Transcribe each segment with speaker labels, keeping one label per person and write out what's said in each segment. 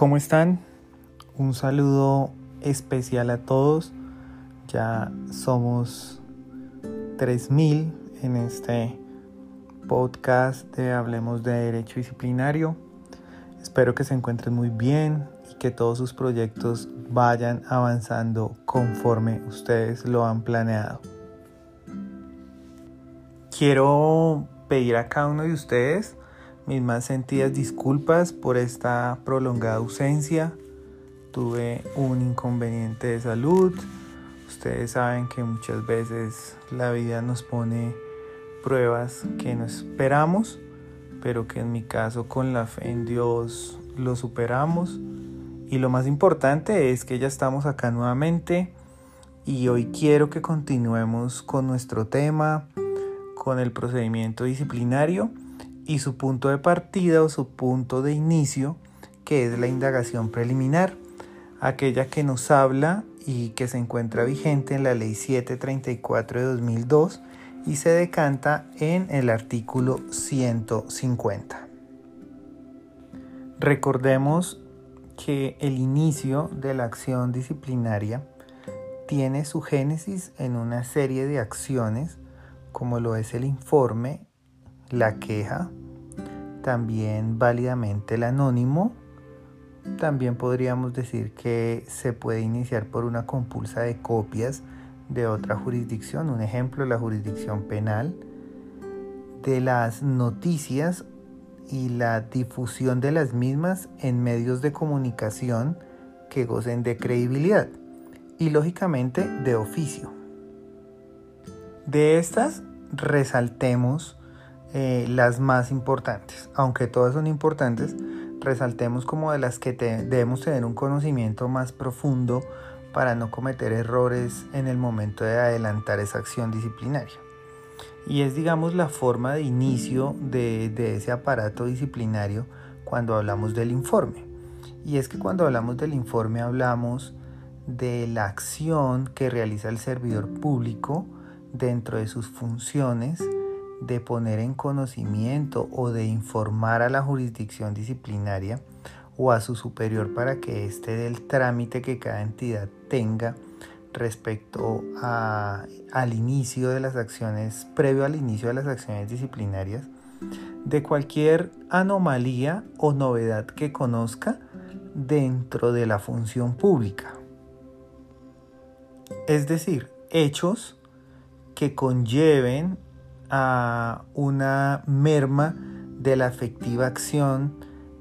Speaker 1: ¿Cómo están? Un saludo especial a todos. Ya somos 3000 en este podcast de Hablemos de Derecho Disciplinario. Espero que se encuentren muy bien y que todos sus proyectos vayan avanzando conforme ustedes lo han planeado. Quiero pedir a cada uno de ustedes mis más sentidas disculpas por esta prolongada ausencia. Tuve un inconveniente de salud. Ustedes saben que muchas veces la vida nos pone pruebas que no esperamos, pero que en mi caso con la fe en Dios lo superamos. Y lo más importante es que ya estamos acá nuevamente y hoy quiero que continuemos con nuestro tema, con el procedimiento disciplinario y su punto de partida o su punto de inicio, que es la indagación preliminar, aquella que nos habla y que se encuentra vigente en la Ley 734 de 2002 y se decanta en el artículo 150. Recordemos que el inicio de la acción disciplinaria tiene su génesis en una serie de acciones como lo es el informe la queja, también válidamente el anónimo. También podríamos decir que se puede iniciar por una compulsa de copias de otra jurisdicción, un ejemplo, la jurisdicción penal, de las noticias y la difusión de las mismas en medios de comunicación que gocen de credibilidad y lógicamente de oficio. De estas resaltemos eh, las más importantes. Aunque todas son importantes, resaltemos como de las que debemos tener un conocimiento más profundo para no cometer errores en el momento de adelantar esa acción disciplinaria. Y es, digamos, la forma de inicio de ese aparato disciplinario cuando hablamos del informe. Y es que cuando hablamos del informe hablamos de la acción que realiza el servidor público dentro de sus funciones de poner en conocimiento o de informar a la jurisdicción disciplinaria o a su superior para que éste del trámite que cada entidad tenga respecto al inicio de las acciones, previo al inicio de las acciones disciplinarias, de cualquier anomalía o novedad que conozca dentro de la función pública. Es decir, hechos que conlleven a una merma de la efectiva acción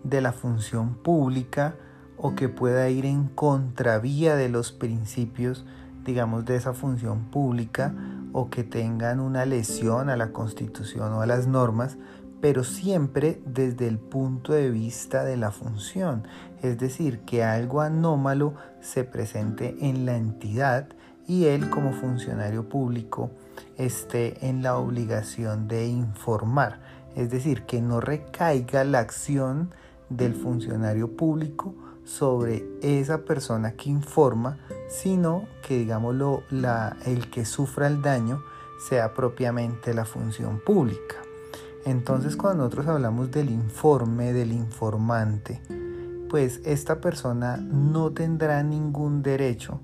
Speaker 1: de la función pública o que pueda ir en contravía de los principios, digamos, de esa función pública o que tengan una lesión a la constitución o a las normas, pero siempre desde el punto de vista de la función, es decir, que algo anómalo se presente en la entidad y él como funcionario público esté en la obligación de informar, es decir, que no recaiga la acción del funcionario público sobre esa persona que informa, sino que digámoslo, la, el que sufra el daño sea propiamente la función pública. Entonces cuando nosotros hablamos del informe del informante, pues esta persona no tendrá ningún derecho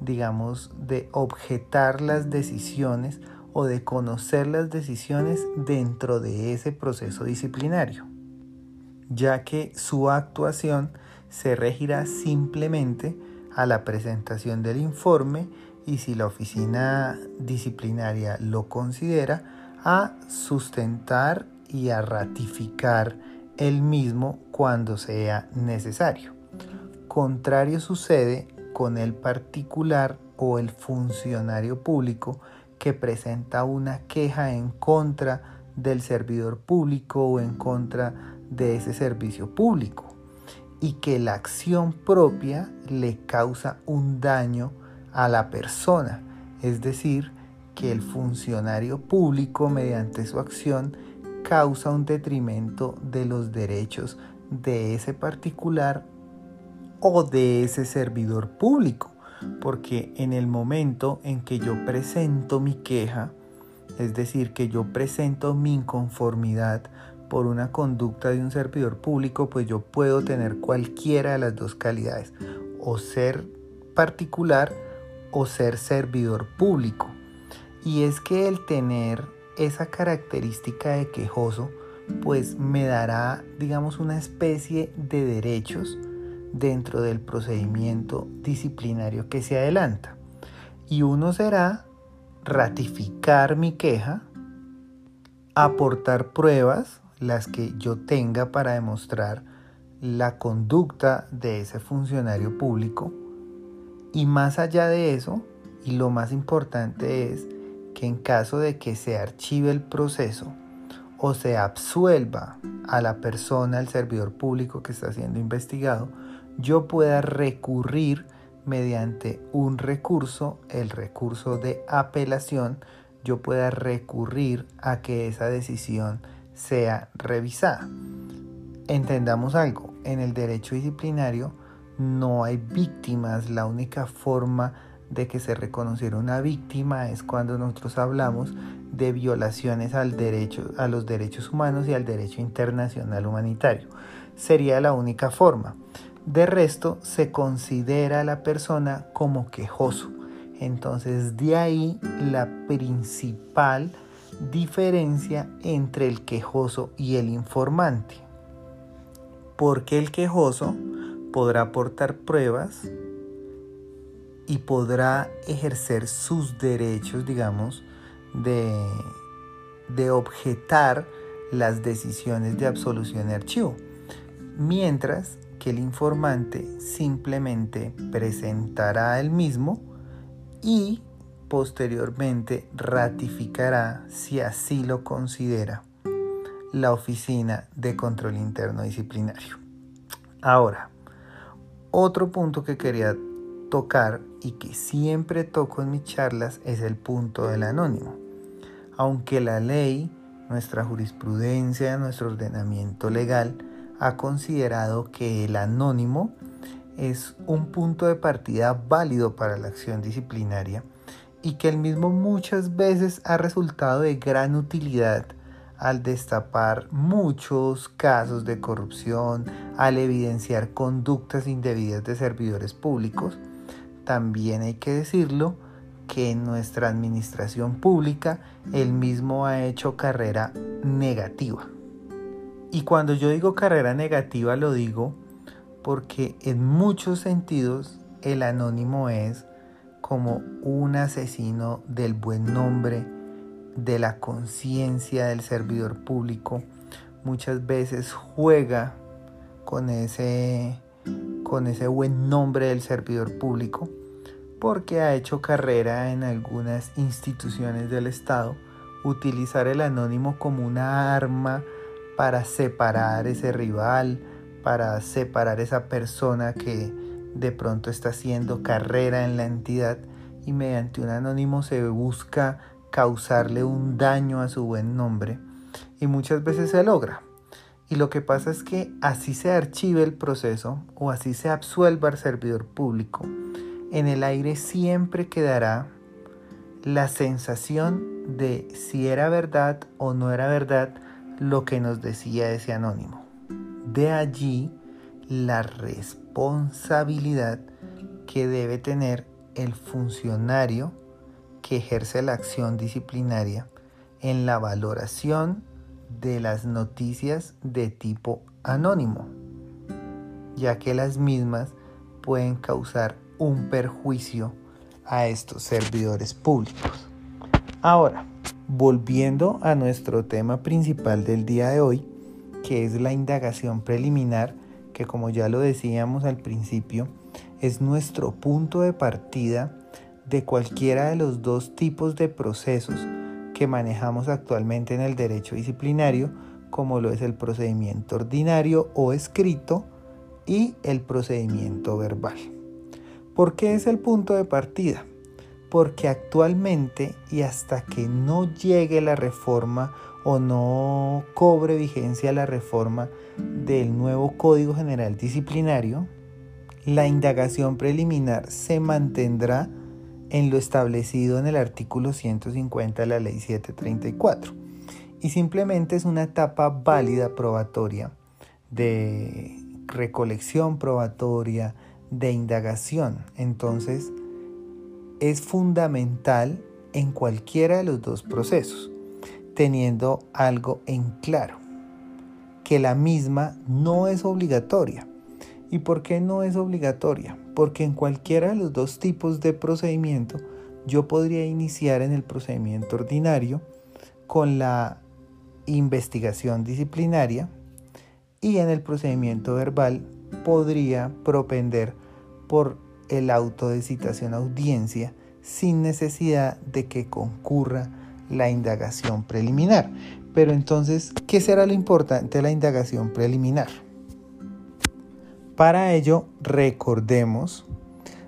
Speaker 1: digamos, de objetar las decisiones o de conocer las decisiones dentro de ese proceso disciplinario, ya que su actuación se regirá simplemente a la presentación del informe y si la oficina disciplinaria lo considera, a sustentar y a ratificar el mismo cuando sea necesario. Contrario sucede con el particular o el funcionario público que presenta una queja en contra del servidor público o en contra de ese servicio público y que la acción propia le causa un daño a la persona, es decir, que el funcionario público mediante su acción causa un detrimento de los derechos de ese particular o de ese servidor público, porque en el momento en que yo presento mi queja, es decir, que yo presento mi inconformidad por una conducta de un servidor público, pues yo puedo tener cualquiera de las dos calidades, o ser particular o ser servidor público. Y es que el tener esa característica de quejoso, pues me dará, digamos, una especie de derechos dentro del procedimiento disciplinario que se adelanta. Y uno será ratificar mi queja, aportar pruebas, las que yo tenga para demostrar la conducta de ese funcionario público. Y más allá de eso, y lo más importante es que en caso de que se archive el proceso o se absuelva a la persona, al servidor público que está siendo investigado, yo pueda recurrir mediante un recurso, el recurso de apelación, yo pueda recurrir a que esa decisión sea revisada. Entendamos algo, en el derecho disciplinario no hay víctimas, la única forma de que se reconociera una víctima es cuando nosotros hablamos de violaciones al derecho, a los derechos humanos y al derecho internacional humanitario. Sería la única forma. De resto, se considera a la persona como quejoso. Entonces, de ahí la principal diferencia entre el quejoso y el informante. Porque el quejoso podrá aportar pruebas y podrá ejercer sus derechos, digamos, de, de objetar las decisiones de absolución de archivo. Mientras que el informante simplemente presentará el mismo y posteriormente ratificará, si así lo considera, la Oficina de Control Interno Disciplinario. Ahora, otro punto que quería tocar y que siempre toco en mis charlas es el punto del anónimo. Aunque la ley, nuestra jurisprudencia, nuestro ordenamiento legal ha considerado que el anónimo es un punto de partida válido para la acción disciplinaria, y que el mismo muchas veces ha resultado de gran utilidad al destapar muchos casos de corrupción, al evidenciar conductas indebidas de servidores públicos, también hay que decirlo que en nuestra administración pública el mismo ha hecho carrera negativa. Y cuando yo digo carrera negativa lo digo porque en muchos sentidos el anónimo es como un asesino del buen nombre, de la conciencia del servidor público. Muchas veces juega con ese, con ese buen nombre del servidor público porque ha hecho carrera en algunas instituciones del Estado. Utilizar el anónimo como una arma para separar ese rival, para separar esa persona que, de pronto está haciendo carrera en la entidad y mediante un anónimo se busca causarle un daño a su buen nombre y muchas veces se logra. Y lo que pasa es que así se archive el proceso o así se absuelva al servidor público, en el aire siempre quedará la sensación de si era verdad o no era verdad lo que nos decía ese anónimo. De allí la responsabilidad que debe tener el funcionario que ejerce la acción disciplinaria en la valoración de las noticias de tipo anónimo, ya que las mismas pueden causar un perjuicio a estos servidores públicos. Ahora, volviendo a nuestro tema principal del día de hoy, que es la indagación preliminar, que como ya lo decíamos al principio, es nuestro punto de partida de cualquiera de los dos tipos de procesos que manejamos actualmente en el derecho disciplinario, como lo es el procedimiento ordinario o escrito y el procedimiento verbal. ¿Por qué es el punto de partida? Porque actualmente y hasta que no llegue la reforma o no cobre vigencia la reforma del nuevo Código General Disciplinario, la indagación preliminar se mantendrá en lo establecido en el artículo 150 de la Ley 734. y simplemente es una etapa válida probatoria de recolección probatoria, de indagación. Entonces, es fundamental en cualquiera de los dos procesos, teniendo algo en claro, que la misma no es obligatoria. ¿Y por qué no es obligatoria? Porque en cualquiera de los dos tipos de procedimiento, yo podría iniciar en el procedimiento ordinario con la investigación disciplinaria y en el procedimiento verbal podría propender por el auto de citación a audiencia sin necesidad de que concurra la indagación preliminar. Pero entonces, ¿qué será lo importante de la indagación preliminar? Para ello, recordemos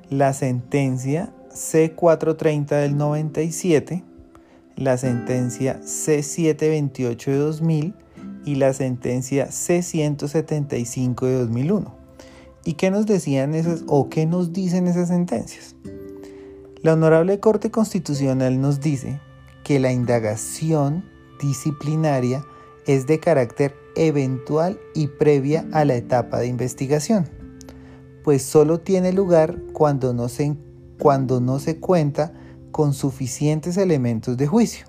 Speaker 1: la sentencia C430 del 97, la sentencia C728 de 2000 y la sentencia C175 de 2001. ¿Y qué nos decían esas o qué nos dicen esas sentencias? La Honorable Corte Constitucional nos dice que la indagación disciplinaria es de carácter eventual y previa a la etapa de investigación, pues solo tiene lugar cuando no se, cuando no se cuenta con suficientes elementos de juicio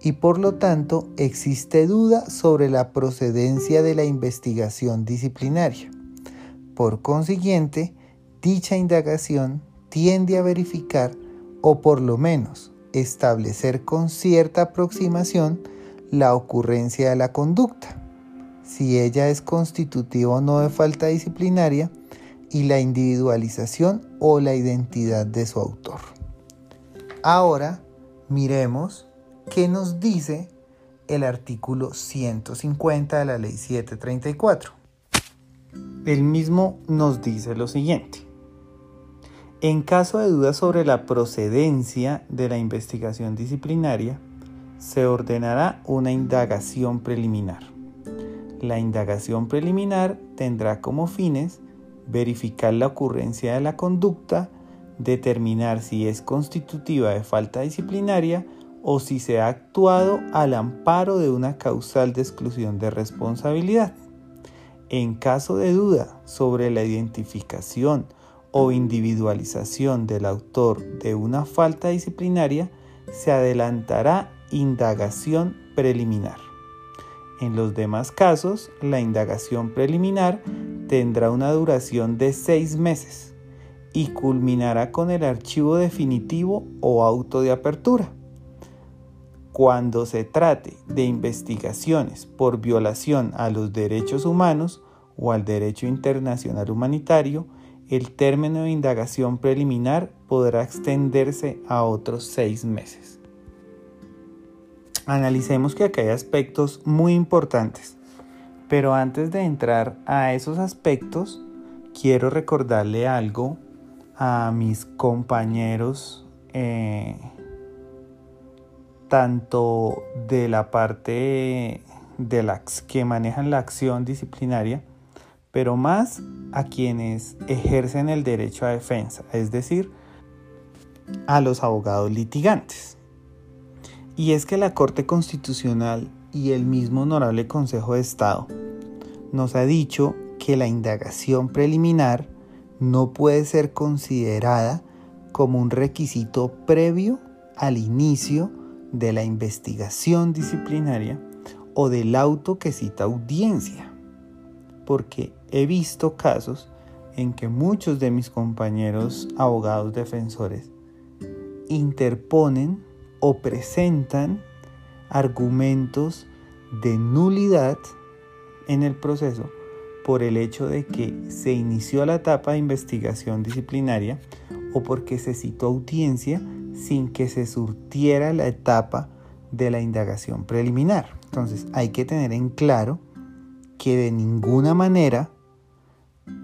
Speaker 1: y por lo tanto existe duda sobre la procedencia de la investigación disciplinaria. Por consiguiente, dicha indagación tiende a verificar o por lo menos establecer con cierta aproximación la ocurrencia de la conducta, si ella es constitutiva o no de falta disciplinaria, y la individualización o la identidad de su autor. Ahora miremos qué nos dice el artículo 150 de la ley 734. El mismo nos dice lo siguiente. En caso de duda sobre la procedencia de la investigación disciplinaria, se ordenará una indagación preliminar. La indagación preliminar tendrá como fines verificar la ocurrencia de la conducta, determinar si es constitutiva de falta disciplinaria o si se ha actuado al amparo de una causal de exclusión de responsabilidad. En caso de duda sobre la identificación o individualización del autor de una falta disciplinaria, se adelantará indagación preliminar. En los demás casos, la indagación preliminar tendrá una duración de seis meses y culminará con el archivo definitivo o auto de apertura. Cuando se trate de investigaciones por violación a los derechos humanos o al derecho internacional humanitario, el término de indagación preliminar podrá extenderse a otros seis meses. Analicemos que acá hay aspectos muy importantes, pero antes de entrar a esos aspectos, quiero recordarle algo a mis compañeros, eh, tanto de la parte de la, que manejan la acción disciplinaria, pero más a quienes ejercen el derecho a defensa, es decir, a los abogados litigantes. Y es que la Corte Constitucional y el mismo Honorable Consejo de Estado nos ha dicho que la indagación preliminar no puede ser considerada como un requisito previo al inicio de la investigación disciplinaria o del auto que cita audiencia, porque he visto casos en que muchos de mis compañeros abogados defensores interponen o presentan argumentos de nulidad en el proceso por el hecho de que se inició la etapa de investigación disciplinaria o porque se citó audiencia sin que se surtiera la etapa de la indagación preliminar. Entonces hay que tener en claro que de ninguna manera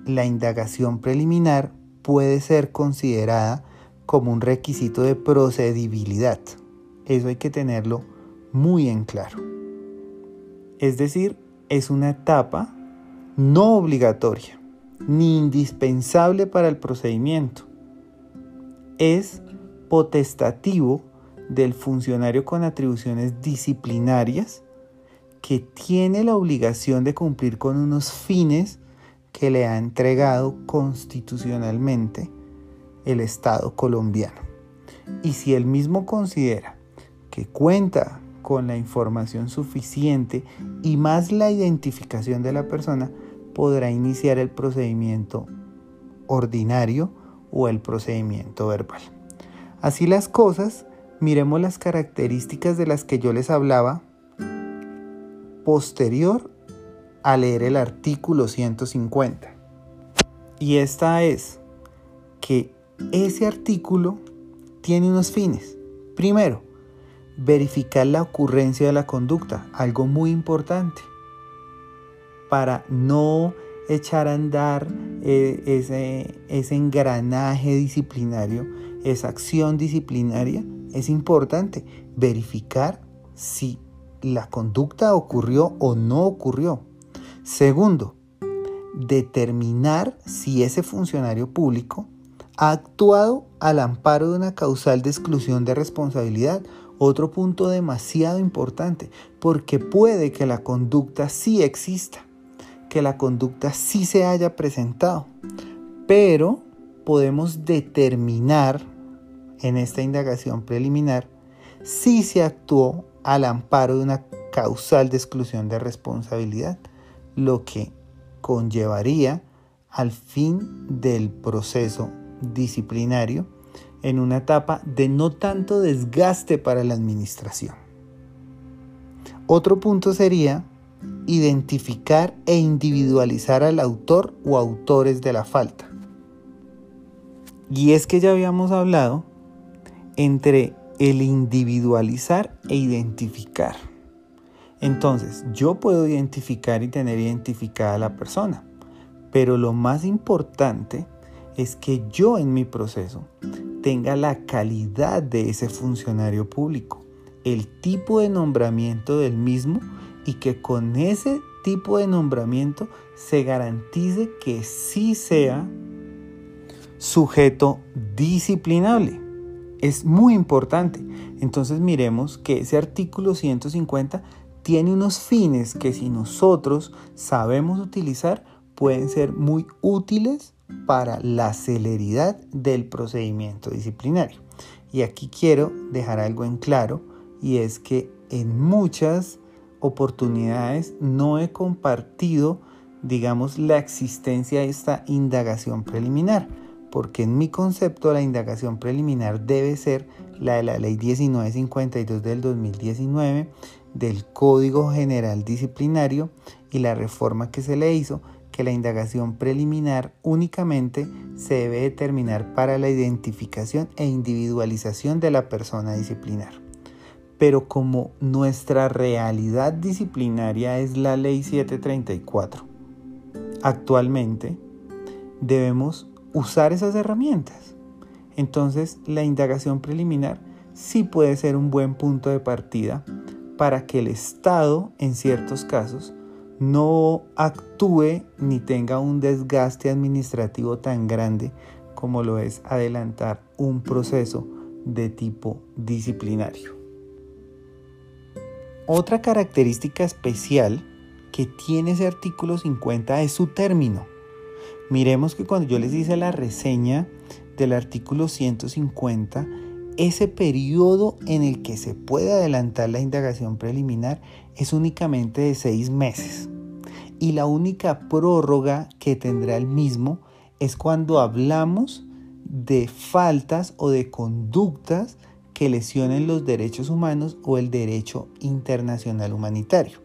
Speaker 1: la indagación preliminar puede ser considerada como un requisito de procedibilidad. Eso hay que tenerlo muy en claro. Es decir, es una etapa no obligatoria ni indispensable para el procedimiento. Es potestativo del funcionario con atribuciones disciplinarias que tiene la obligación de cumplir con unos fines que le ha entregado constitucionalmente el Estado colombiano. Y si él mismo considera que cuenta con la información suficiente y más la identificación de la persona, podrá iniciar el procedimiento ordinario o el procedimiento verbal. Así las cosas, miremos las características de las que yo les hablaba posterior a leer el artículo 150. Y esta es que ese artículo tiene unos fines. Primero, verificar la ocurrencia de la conducta, algo muy importante, para no echar a andar eh, ese, ese engranaje disciplinario, esa acción disciplinaria, es importante verificar si la conducta ocurrió o no ocurrió. Segundo, determinar si ese funcionario público ha actuado al amparo de una causal de exclusión de responsabilidad. Otro punto demasiado importante, porque puede que la conducta sí exista, que la conducta sí se haya presentado, pero podemos determinar en esta indagación preliminar si se actuó al amparo de una causal de exclusión de responsabilidad, lo que conllevaría al fin del proceso disciplinario en una etapa de no tanto desgaste para la administración. Otro punto sería identificar e individualizar al autor o autores de la falta. Y es que ya habíamos hablado entre el individualizar e identificar. Entonces, yo puedo identificar y tener identificada a la persona, pero lo más importante es que yo en mi proceso tenga la calidad de ese funcionario público, el tipo de nombramiento del mismo y que con ese tipo de nombramiento se garantice que sí sea sujeto disciplinable. Es muy importante. Entonces miremos que ese artículo 150 tiene unos fines que si nosotros sabemos utilizar pueden ser muy útiles para la celeridad del procedimiento disciplinario. Y aquí quiero dejar algo en claro y es que en muchas oportunidades no he compartido, digamos, la existencia de esta indagación preliminar, porque en mi concepto la indagación preliminar debe ser la de la ley 1952 del 2019, del Código General Disciplinario y la reforma que se le hizo, que la indagación preliminar únicamente se debe determinar para la identificación e individualización de la persona disciplinar. Pero como nuestra realidad disciplinaria es la ley 734, actualmente debemos usar esas herramientas. Entonces la indagación preliminar sí puede ser un buen punto de partida para que el Estado, en ciertos casos, no actúe ni tenga un desgaste administrativo tan grande como lo es adelantar un proceso de tipo disciplinario. Otra característica especial que tiene ese artículo 50 es su término. Miremos que cuando yo les hice la reseña del artículo 150, ese periodo en el que se puede adelantar la indagación preliminar es únicamente de seis meses. Y la única prórroga que tendrá el mismo es cuando hablamos de faltas o de conductas que lesionen los derechos humanos o el derecho internacional humanitario.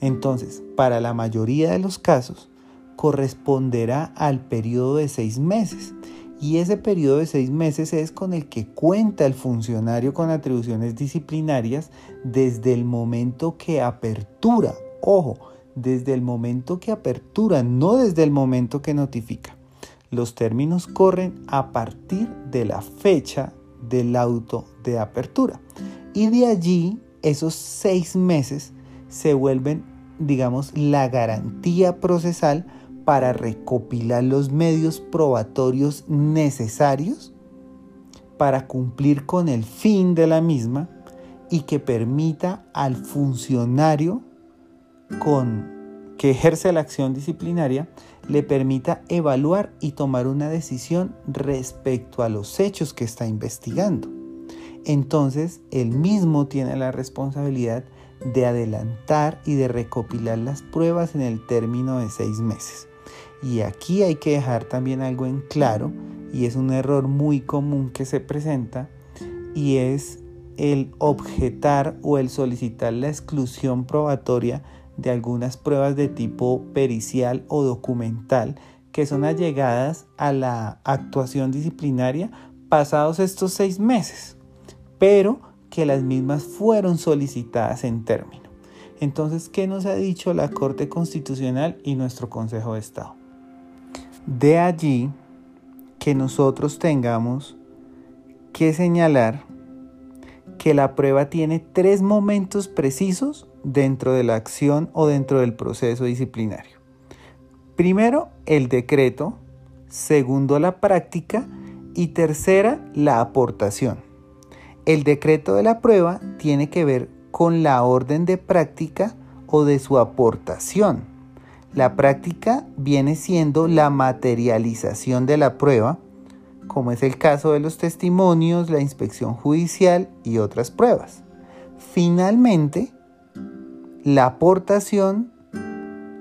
Speaker 1: Entonces, para la mayoría de los casos, corresponderá al periodo de seis meses y ese periodo de seis meses es con el que cuenta el funcionario con atribuciones disciplinarias desde el momento que apertura. Ojo, desde el momento que apertura, no desde el momento que notifica. Los términos corren a partir de la fecha del auto de apertura. Y de allí, esos seis meses se vuelven, digamos, la garantía procesal para recopilar los medios probatorios necesarios para cumplir con el fin de la misma y que permita al funcionario con que ejerce la acción disciplinaria le permita evaluar y tomar una decisión respecto a los hechos que está investigando. Entonces, él mismo tiene la responsabilidad de adelantar y de recopilar las pruebas en el término de seis meses. Y aquí hay que dejar también algo en claro, y es un error muy común que se presenta, y es el objetar o el solicitar la exclusión probatoria de algunas pruebas de tipo pericial o documental que son allegadas a la actuación disciplinaria pasados estos seis meses, pero que las mismas fueron solicitadas en término. Entonces, ¿qué nos ha dicho la Corte Constitucional y nuestro Consejo de Estado? De allí que nosotros tengamos que señalar que la prueba tiene tres momentos precisos dentro de la acción o dentro del proceso disciplinario. Primero, el decreto. Segundo, la práctica. Y tercera, la aportación. El decreto de la prueba tiene que ver con la orden de práctica o de su aportación. La práctica viene siendo la materialización de la prueba, como es el caso de los testimonios, la inspección judicial y otras pruebas. Finalmente, la aportación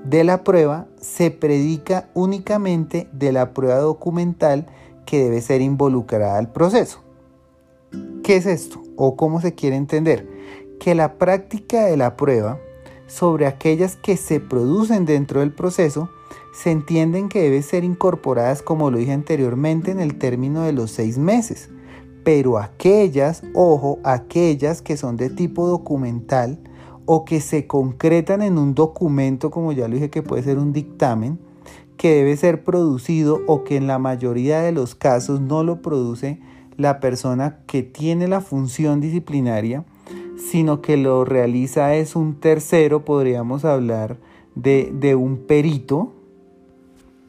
Speaker 1: de la prueba se predica únicamente de la prueba documental que debe ser involucrada al proceso. ¿Qué es esto? ¿O cómo se quiere entender? Que la práctica de la prueba sobre aquellas que se producen dentro del proceso se entienden que deben ser incorporadas, como lo dije anteriormente, en el término de los seis meses. Pero aquellas, ojo, aquellas que son de tipo documental, o que se concretan en un documento, como ya lo dije, que puede ser un dictamen, que debe ser producido o que en la mayoría de los casos no lo produce la persona que tiene la función disciplinaria, sino que lo realiza es un tercero, podríamos hablar de, de un perito,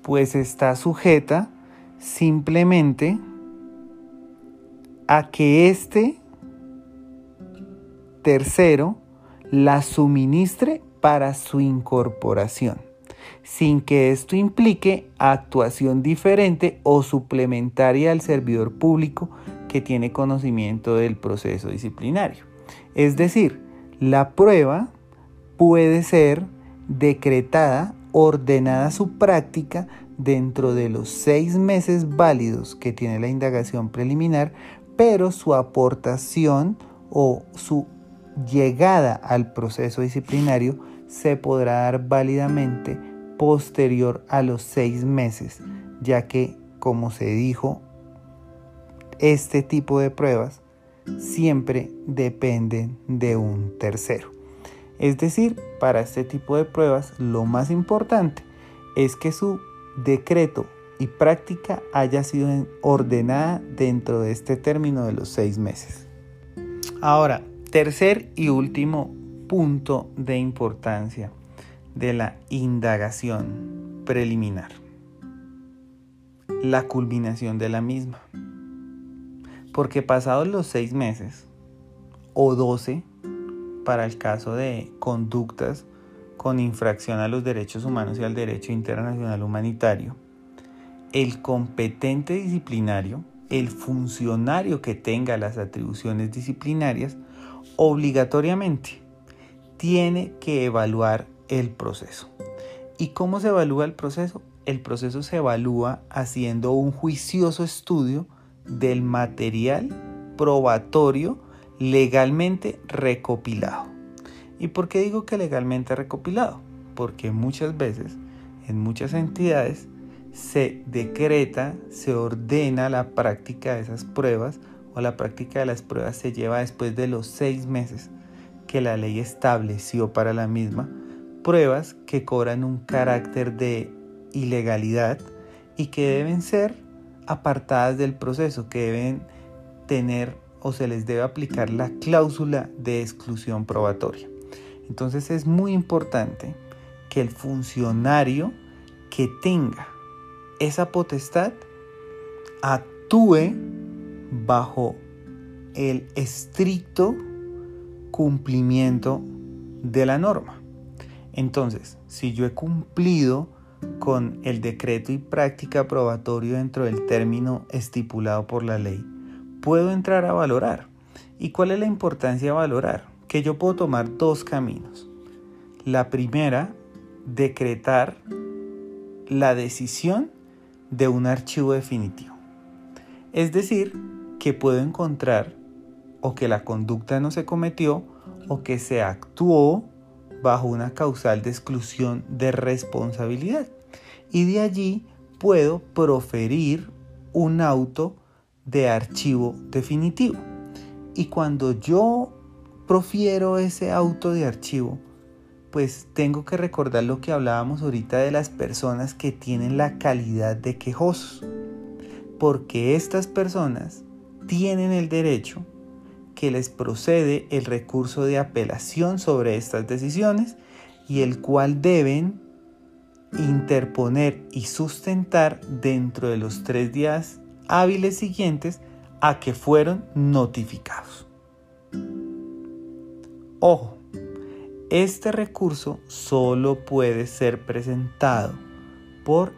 Speaker 1: pues está sujeta simplemente a que este tercero la suministre para su incorporación, sin que esto implique actuación diferente o suplementaria al servidor público que tiene conocimiento del proceso disciplinario. Es decir, la prueba puede ser decretada, ordenada su práctica dentro de los seis meses válidos que tiene la indagación preliminar, pero su aportación o su llegada al proceso disciplinario se podrá dar válidamente posterior a los seis meses, ya que, como se dijo, este tipo de pruebas siempre dependen de un tercero. Es decir, para este tipo de pruebas lo más importante es que su decreto y práctica haya sido ordenada dentro de este término de los seis meses. Ahora, Tercer y último punto de importancia de la indagación preliminar. La culminación de la misma. Porque pasados los seis meses o doce, para el caso de conductas con infracción a los derechos humanos y al derecho internacional humanitario, el competente disciplinario, el funcionario que tenga las atribuciones disciplinarias, obligatoriamente tiene que evaluar el proceso. ¿Y cómo se evalúa el proceso? El proceso se evalúa haciendo un juicioso estudio del material probatorio legalmente recopilado. ¿Y por qué digo que legalmente recopilado? Porque muchas veces en muchas entidades se decreta, se ordena la práctica de esas pruebas o la práctica de las pruebas se lleva después de los seis meses que la ley estableció para la misma, pruebas que cobran un carácter de ilegalidad y que deben ser apartadas del proceso, que deben tener o se les debe aplicar la cláusula de exclusión probatoria. Entonces es muy importante que el funcionario que tenga esa potestad actúe bajo el estricto cumplimiento de la norma. Entonces, si yo he cumplido con el decreto y práctica probatorio dentro del término estipulado por la ley, puedo entrar a valorar. ¿Y cuál es la importancia de valorar? Que yo puedo tomar dos caminos. La primera, decretar la decisión de un archivo definitivo. Es decir, que puedo encontrar o que la conducta no se cometió o que se actuó bajo una causal de exclusión de responsabilidad. Y de allí puedo proferir un auto de archivo definitivo. Y cuando yo profiero ese auto de archivo, pues tengo que recordar lo que hablábamos ahorita de las personas que tienen la calidad de quejosos. Porque estas personas tienen el derecho que les procede el recurso de apelación sobre estas decisiones y el cual deben interponer y sustentar dentro de los tres días hábiles siguientes a que fueron notificados. Ojo, este recurso solo puede ser presentado por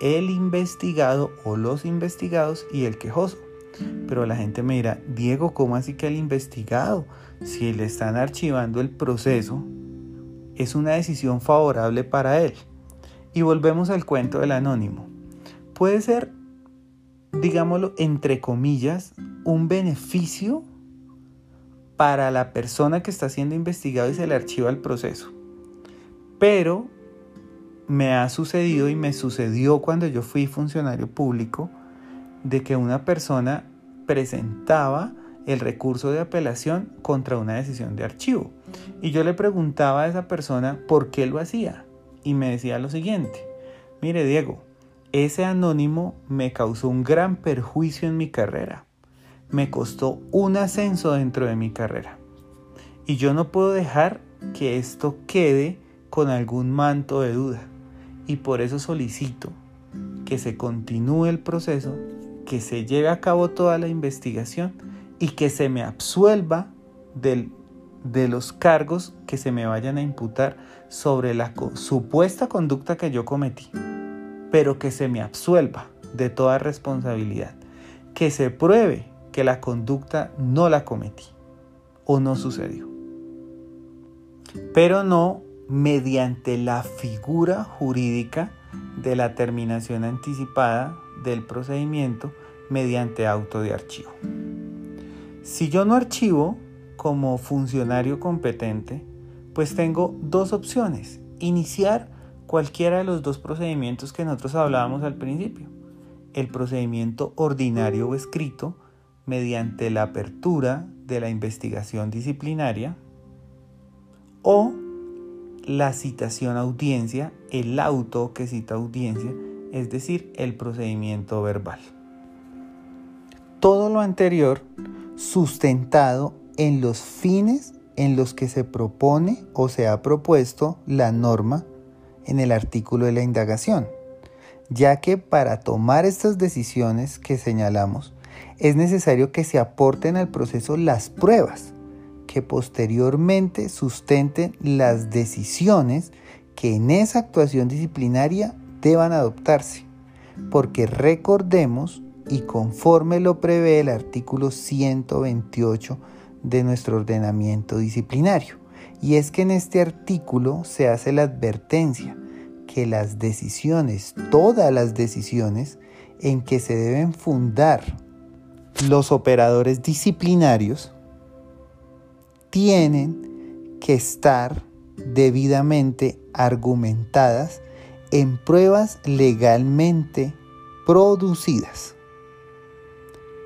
Speaker 1: el investigado o los investigados y el quejoso. Pero la gente me dirá, Diego, ¿cómo así que el investigado? Si le están archivando el proceso, es una decisión favorable para él. Y volvemos al cuento del anónimo. Puede ser, digámoslo, entre comillas, un beneficio para la persona que está siendo investigado y se le archiva el proceso. Pero me ha sucedido y me sucedió cuando yo fui funcionario público de que una persona presentaba el recurso de apelación contra una decisión de archivo. Y yo le preguntaba a esa persona por qué lo hacía. Y me decía lo siguiente, mire Diego, ese anónimo me causó un gran perjuicio en mi carrera. Me costó un ascenso dentro de mi carrera. Y yo no puedo dejar que esto quede con algún manto de duda. Y por eso solicito que se continúe el proceso que se lleve a cabo toda la investigación y que se me absuelva de los cargos que se me vayan a imputar sobre la supuesta conducta que yo cometí, pero que se me absuelva de toda responsabilidad, que se pruebe que la conducta no la cometí o no sucedió, pero no mediante la figura jurídica de la terminación anticipada del procedimiento mediante auto de archivo. Si yo no archivo como funcionario competente, pues tengo dos opciones. Iniciar cualquiera de los dos procedimientos que nosotros hablábamos al principio. El procedimiento ordinario o escrito mediante la apertura de la investigación disciplinaria o la citación a audiencia, el auto que cita audiencia es decir, el procedimiento verbal. Todo lo anterior sustentado en los fines en los que se propone o se ha propuesto la norma en el artículo de la indagación, ya que para tomar estas decisiones que señalamos es necesario que se aporten al proceso las pruebas que posteriormente sustenten las decisiones que en esa actuación disciplinaria deban adoptarse, porque recordemos y conforme lo prevé el artículo 128 de nuestro ordenamiento disciplinario. Y es que en este artículo se hace la advertencia que las decisiones, todas las decisiones en que se deben fundar los operadores disciplinarios, tienen que estar debidamente argumentadas en pruebas legalmente producidas.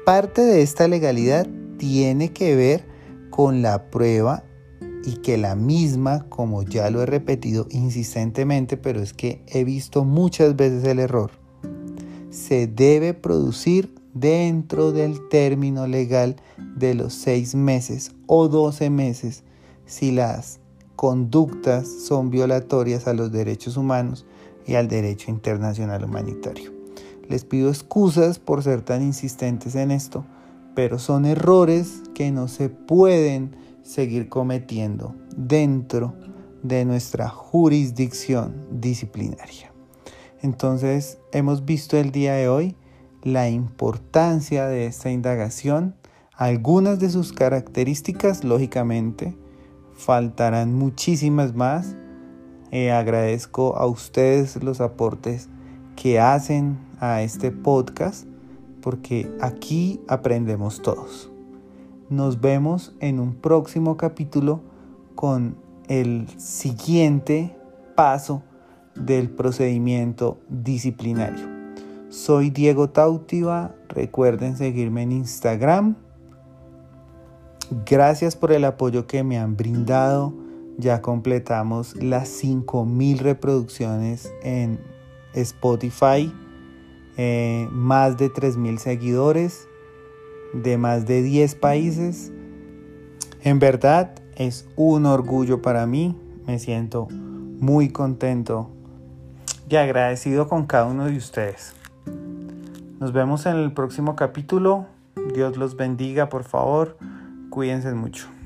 Speaker 1: Parte de esta legalidad tiene que ver con la prueba y que la misma, como ya lo he repetido insistentemente, pero es que he visto muchas veces el error, se debe producir dentro del término legal de los seis meses o doce meses si las conductas son violatorias a los derechos humanos y al derecho internacional humanitario. Les pido excusas por ser tan insistentes en esto, pero son errores que no se pueden seguir cometiendo dentro de nuestra jurisdicción disciplinaria. Entonces, hemos visto el día de hoy la importancia de esta indagación, algunas de sus características, lógicamente, faltarán muchísimas más. Eh, agradezco a ustedes los aportes que hacen a este podcast, porque aquí aprendemos todos. Nos vemos en un próximo capítulo con el siguiente paso del procedimiento disciplinario. Soy Diego Tautiva, recuerden seguirme en Instagram. Gracias por el apoyo que me han brindado. Ya completamos las 5000 reproducciones en Spotify, eh, más de 3000 seguidores de más de 10 países. En verdad es un orgullo para mí. Me siento muy contento y agradecido con cada uno de ustedes. Nos vemos en el próximo capítulo. Dios los bendiga, por favor. Cuídense mucho.